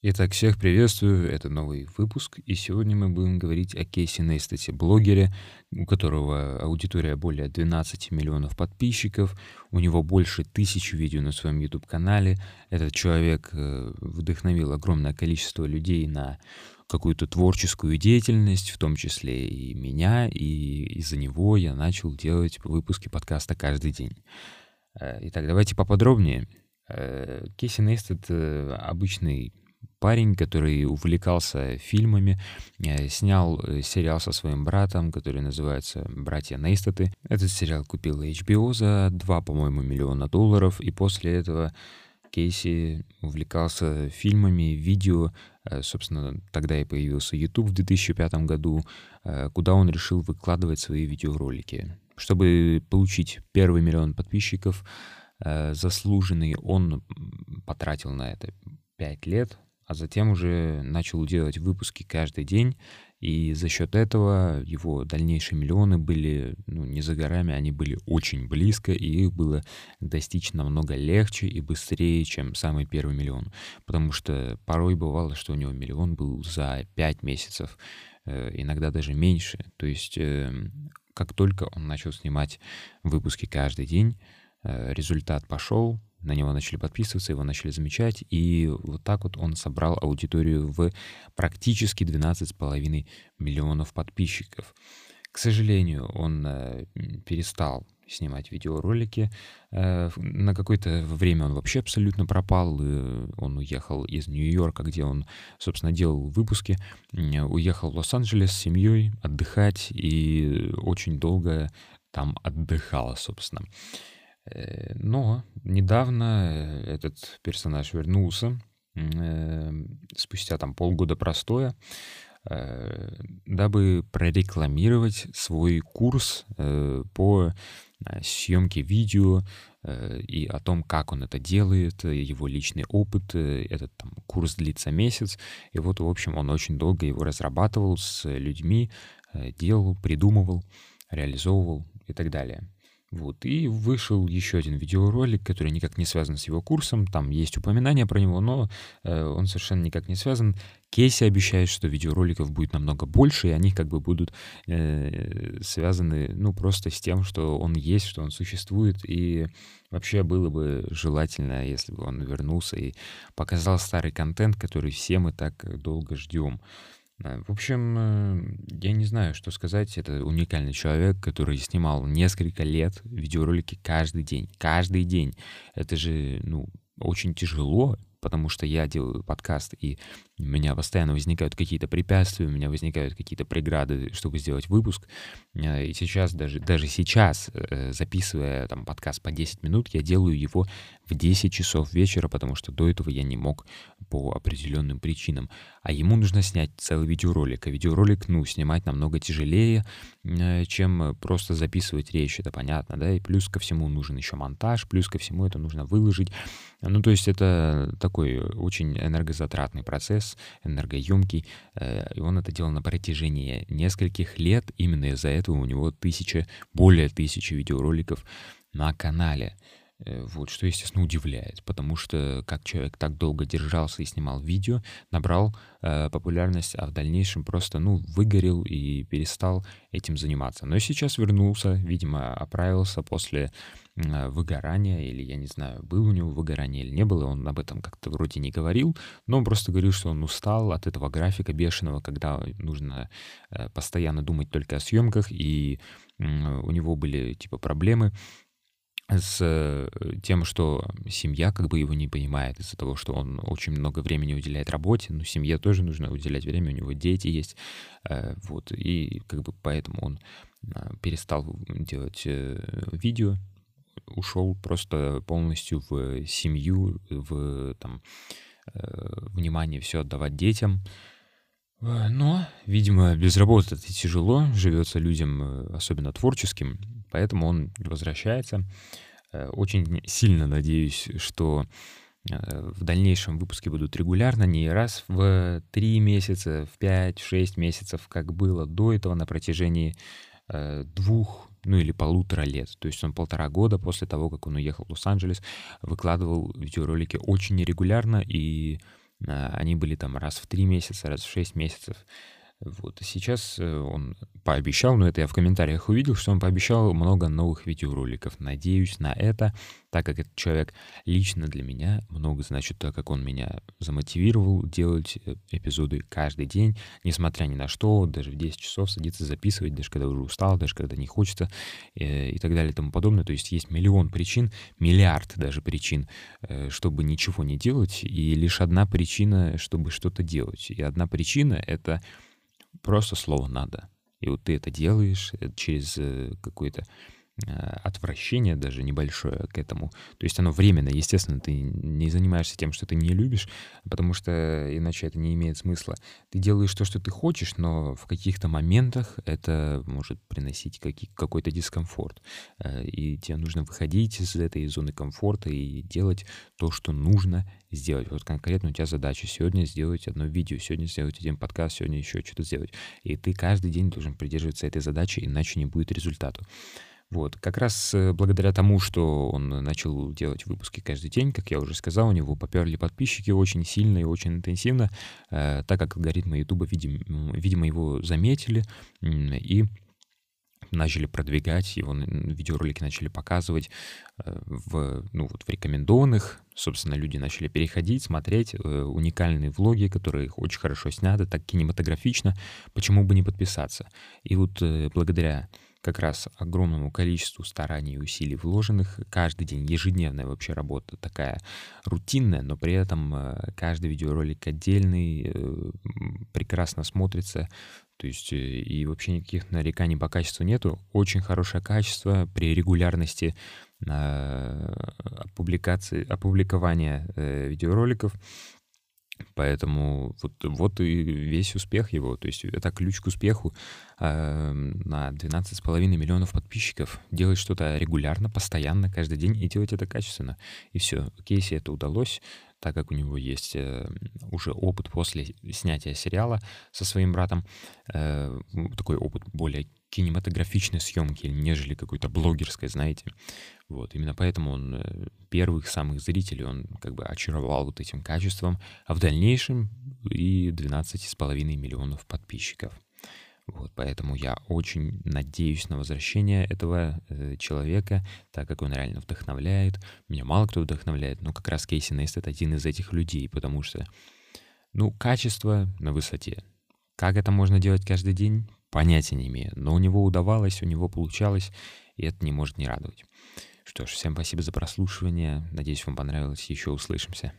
Итак, всех приветствую, это новый выпуск, и сегодня мы будем говорить о Кейси Нейстате, блогере, у которого аудитория более 12 миллионов подписчиков, у него больше тысячи видео на своем YouTube-канале. Этот человек э, вдохновил огромное количество людей на какую-то творческую деятельность, в том числе и меня, и из-за него я начал делать выпуски подкаста каждый день. Э, итак, давайте поподробнее. Э, Кейси Нейстед обычный парень, который увлекался фильмами, э, снял э, сериал со своим братом, который называется «Братья Нейстаты». Этот сериал купил HBO за 2, по-моему, миллиона долларов, и после этого Кейси увлекался фильмами, видео. Э, собственно, тогда и появился YouTube в 2005 году, куда он решил выкладывать свои видеоролики. Чтобы получить первый миллион подписчиков, заслуженный, он потратил на это 5 лет, а затем уже начал делать выпуски каждый день, и за счет этого его дальнейшие миллионы были ну, не за горами, они были очень близко, и их было достичь намного легче и быстрее, чем самый первый миллион. Потому что порой бывало, что у него миллион был за 5 месяцев, э, иногда даже меньше. То есть эм, как только он начал снимать выпуски каждый день, э, результат пошел, на него начали подписываться, его начали замечать, и вот так вот он собрал аудиторию в практически 12,5 миллионов подписчиков. К сожалению, он э, перестал снимать видеоролики. Э, на какое-то время он вообще абсолютно пропал. Он уехал из Нью-Йорка, где он, собственно, делал выпуски. Уехал в Лос-Анджелес с семьей отдыхать и очень долго там отдыхал, собственно. Э, но недавно э, этот персонаж вернулся, э, спустя там полгода простоя, дабы прорекламировать свой курс по съемке видео и о том, как он это делает, его личный опыт. Этот там, курс длится месяц. И вот, в общем, он очень долго его разрабатывал с людьми, делал, придумывал, реализовывал и так далее. Вот, и вышел еще один видеоролик, который никак не связан с его курсом. Там есть упоминание про него, но э, он совершенно никак не связан. Кейси обещает, что видеороликов будет намного больше, и они как бы будут э, связаны, ну, просто с тем, что он есть, что он существует, и вообще было бы желательно, если бы он вернулся и показал старый контент, который все мы так долго ждем. В общем, э, я не знаю, что сказать. Это уникальный человек, который снимал несколько лет видеоролики каждый день. Каждый день. Это же, ну, очень тяжело потому что я делаю подкаст, и у меня постоянно возникают какие-то препятствия, у меня возникают какие-то преграды, чтобы сделать выпуск. Э, и сейчас, даже, даже сейчас, э, записывая там подкаст по 10 минут, я делаю его в 10 часов вечера, потому что до этого я не мог по определенным причинам. А ему нужно снять целый видеоролик. А видеоролик, ну, снимать намного тяжелее, э, чем просто записывать речь, это понятно, да, и плюс ко всему нужен еще монтаж, плюс ко всему это нужно выложить. Ну, то есть это такой очень энергозатратный процесс, энергоемкий, э, и он это делал на протяжении нескольких лет. Именно из-за этого у него тысяча, более тысячи видеороликов на канале. Э, вот, что, естественно, удивляет, потому что как человек так долго держался и снимал видео, набрал э, популярность, а в дальнейшем просто, ну, выгорел и перестал этим заниматься. Но сейчас вернулся, видимо, оправился после э, выгорания, или я не знаю, был у него выгорание или не было, он об этом как-то вроде не говорил, но он просто говорил, что он устал от этого графика бешеного, когда нужно э, постоянно думать только о съемках, и у него были типа проблемы с э, тем, что семья как бы его не понимает из-за того, что он очень много времени уделяет работе, но семье тоже нужно уделять время, у него дети есть, э, вот, и как бы поэтому он а, перестал делать э, видео, ушел просто полностью в семью, в там внимание все отдавать детям, но, видимо, без работы это тяжело, живется людям, особенно творческим, поэтому он возвращается. Э, очень сильно надеюсь, что э, в дальнейшем выпуски будут регулярно, не раз в 3 месяца, в 5-6 месяцев, как было до этого на протяжении э, двух, ну или полутора лет. То есть он полтора года после того, как он уехал в Лос-Анджелес, выкладывал видеоролики очень нерегулярно, и они были там раз в три месяца, раз в шесть месяцев. Вот. Сейчас э, он пообещал, но это я в комментариях увидел, что он пообещал много новых видеороликов. Надеюсь на это, так как этот человек лично для меня много значит, так как он меня замотивировал делать э, эпизоды каждый день, несмотря ни на что, даже в 10 часов садиться записывать, даже когда уже устал, даже когда не хочется э, и так далее и тому подобное. То есть есть миллион причин, миллиард даже причин, чтобы ничего не делать, и лишь одна причина, чтобы что-то делать. И одна причина — это Просто слово «надо». И вот ты это делаешь э, через э, какое-то а, отвращение даже небольшое к этому. То есть оно временно, естественно, ты не занимаешься тем, что ты не любишь, потому что иначе это не имеет смысла. Ты делаешь то, что ты хочешь, но в каких-то моментах это может приносить какой-то дискомфорт. Э, и тебе нужно выходить из этой зоны комфорта и делать то, что нужно сделать. Вот конкретно у тебя задача сегодня сделать одно видео, сегодня сделать один подкаст, сегодня еще что-то сделать. И ты каждый день должен придерживаться этой задачи, иначе не будет результата. Вот, как раз э, благодаря тому, что он начал делать выпуски каждый день, как я уже сказал, у него поперли подписчики очень сильно и очень интенсивно, э, так как алгоритмы YouTube, видимо, видимо, его заметили и начали продвигать, его видеоролики начали показывать э, в, ну, вот в рекомендованных. Собственно, люди начали переходить, смотреть э, уникальные влоги, которые очень хорошо сняты, так кинематографично. Почему бы не подписаться? И вот э, благодаря как раз огромному количеству стараний и усилий вложенных. Каждый день, ежедневная вообще работа такая рутинная, но при этом э, каждый видеоролик отдельный, э, прекрасно смотрится. То есть э, и вообще никаких нареканий по качеству нету. Очень хорошее качество при регулярности публикации, опубликования видеороликов. Поэтому вот, вот и весь успех его. То есть это ключ к успеху э, на 12,5 миллионов подписчиков. Делать что-то регулярно, постоянно, каждый день и делать это качественно. И все. Кейси это удалось, так как у него есть э, уже опыт после снятия сериала со своим братом. Э, такой опыт более кинематографичной съемки, нежели какой-то блогерской, знаете. Вот, именно поэтому он э, первых самых зрителей, он как бы очаровал вот этим качеством, а в дальнейшем и 12,5 миллионов подписчиков. Вот, поэтому я очень надеюсь на возвращение этого э, человека, так как он реально вдохновляет. Меня мало кто вдохновляет, но как раз Кейси Нейст это один из этих людей, потому что, ну, качество на высоте. Как это можно делать каждый день? Понятия не имею. Но у него удавалось, у него получалось, и это не может не радовать. Что ж, всем спасибо за прослушивание. Надеюсь, вам понравилось. Еще услышимся.